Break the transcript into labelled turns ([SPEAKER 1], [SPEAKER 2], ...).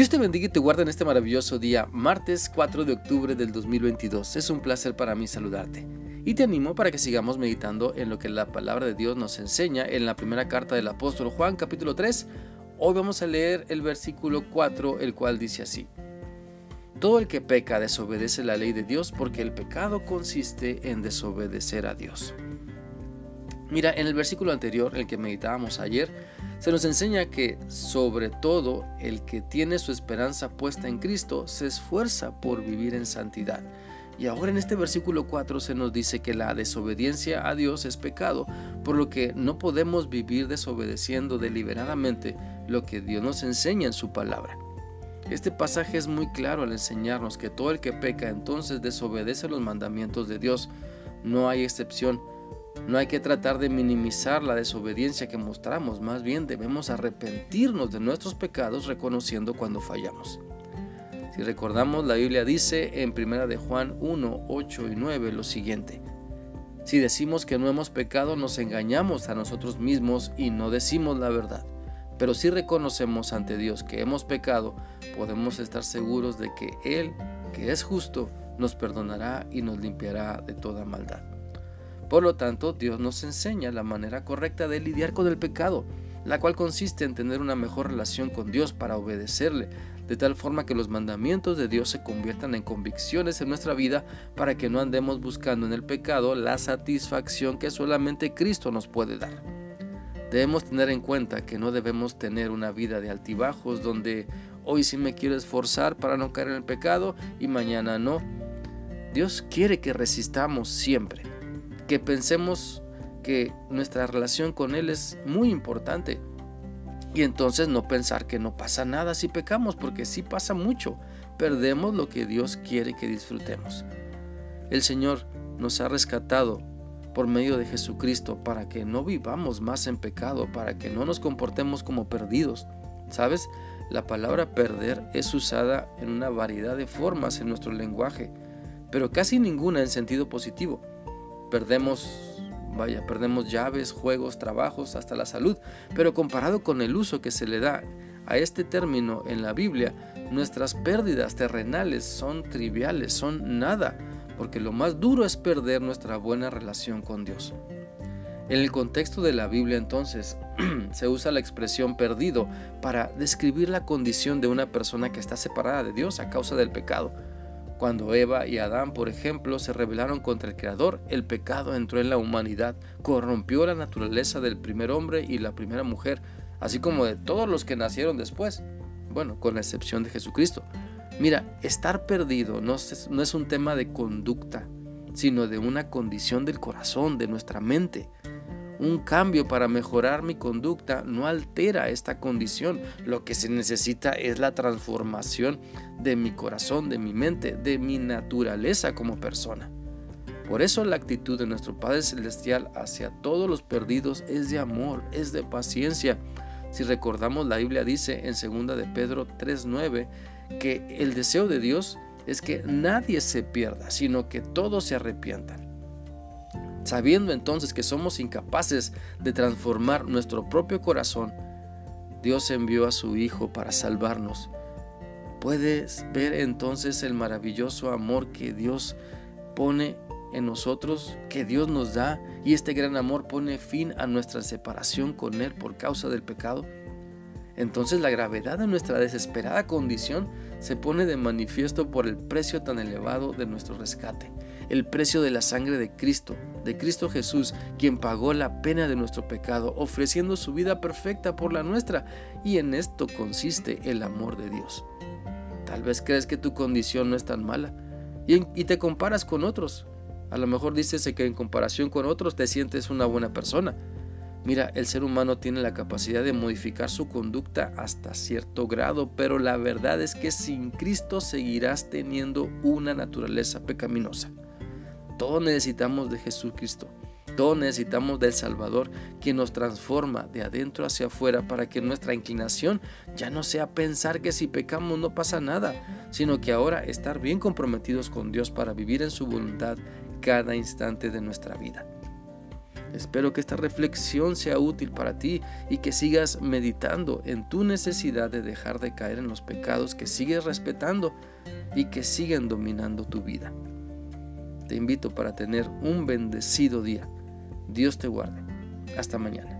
[SPEAKER 1] Dios te bendiga y te guarda en este maravilloso día, martes 4 de octubre del 2022. Es un placer para mí saludarte. Y te animo para que sigamos meditando en lo que la palabra de Dios nos enseña en la primera carta del apóstol Juan capítulo 3. Hoy vamos a leer el versículo 4, el cual dice así. Todo el que peca desobedece la ley de Dios porque el pecado consiste en desobedecer a Dios. Mira, en el versículo anterior, el que meditábamos ayer, se nos enseña que sobre todo el que tiene su esperanza puesta en Cristo se esfuerza por vivir en santidad. Y ahora en este versículo 4 se nos dice que la desobediencia a Dios es pecado, por lo que no podemos vivir desobedeciendo deliberadamente lo que Dios nos enseña en su palabra. Este pasaje es muy claro al enseñarnos que todo el que peca entonces desobedece los mandamientos de Dios. No hay excepción. No hay que tratar de minimizar la desobediencia que mostramos, más bien debemos arrepentirnos de nuestros pecados reconociendo cuando fallamos. Si recordamos, la Biblia dice en 1 de Juan 1, 8 y 9 lo siguiente. Si decimos que no hemos pecado, nos engañamos a nosotros mismos y no decimos la verdad. Pero si reconocemos ante Dios que hemos pecado, podemos estar seguros de que Él, que es justo, nos perdonará y nos limpiará de toda maldad. Por lo tanto, Dios nos enseña la manera correcta de lidiar con el pecado, la cual consiste en tener una mejor relación con Dios para obedecerle, de tal forma que los mandamientos de Dios se conviertan en convicciones en nuestra vida para que no andemos buscando en el pecado la satisfacción que solamente Cristo nos puede dar. Debemos tener en cuenta que no debemos tener una vida de altibajos donde hoy sí me quiero esforzar para no caer en el pecado y mañana no. Dios quiere que resistamos siempre que pensemos que nuestra relación con Él es muy importante. Y entonces no pensar que no pasa nada si pecamos, porque sí pasa mucho. Perdemos lo que Dios quiere que disfrutemos. El Señor nos ha rescatado por medio de Jesucristo para que no vivamos más en pecado, para que no nos comportemos como perdidos. ¿Sabes? La palabra perder es usada en una variedad de formas en nuestro lenguaje, pero casi ninguna en sentido positivo. Perdemos, vaya, perdemos llaves, juegos, trabajos, hasta la salud. Pero comparado con el uso que se le da a este término en la Biblia, nuestras pérdidas terrenales son triviales, son nada, porque lo más duro es perder nuestra buena relación con Dios. En el contexto de la Biblia entonces se usa la expresión perdido para describir la condición de una persona que está separada de Dios a causa del pecado. Cuando Eva y Adán, por ejemplo, se rebelaron contra el Creador, el pecado entró en la humanidad, corrompió la naturaleza del primer hombre y la primera mujer, así como de todos los que nacieron después, bueno, con la excepción de Jesucristo. Mira, estar perdido no es, no es un tema de conducta, sino de una condición del corazón, de nuestra mente. Un cambio para mejorar mi conducta no altera esta condición. Lo que se necesita es la transformación de mi corazón, de mi mente, de mi naturaleza como persona. Por eso la actitud de nuestro Padre Celestial hacia todos los perdidos es de amor, es de paciencia. Si recordamos, la Biblia dice en 2 de Pedro 3:9 que el deseo de Dios es que nadie se pierda, sino que todos se arrepientan. Sabiendo entonces que somos incapaces de transformar nuestro propio corazón, Dios envió a su Hijo para salvarnos. Puedes ver entonces el maravilloso amor que Dios pone en nosotros, que Dios nos da, y este gran amor pone fin a nuestra separación con Él por causa del pecado. Entonces la gravedad de nuestra desesperada condición se pone de manifiesto por el precio tan elevado de nuestro rescate, el precio de la sangre de Cristo, de Cristo Jesús, quien pagó la pena de nuestro pecado, ofreciendo su vida perfecta por la nuestra, y en esto consiste el amor de Dios. Tal vez crees que tu condición no es tan mala y, y te comparas con otros. A lo mejor dices que en comparación con otros te sientes una buena persona, Mira, el ser humano tiene la capacidad de modificar su conducta hasta cierto grado, pero la verdad es que sin Cristo seguirás teniendo una naturaleza pecaminosa. Todos necesitamos de Jesucristo. Todos necesitamos del Salvador, que nos transforma de adentro hacia afuera para que nuestra inclinación ya no sea pensar que si pecamos no pasa nada, sino que ahora estar bien comprometidos con Dios para vivir en su voluntad cada instante de nuestra vida. Espero que esta reflexión sea útil para ti y que sigas meditando en tu necesidad de dejar de caer en los pecados que sigues respetando y que siguen dominando tu vida. Te invito para tener un bendecido día. Dios te guarde. Hasta mañana.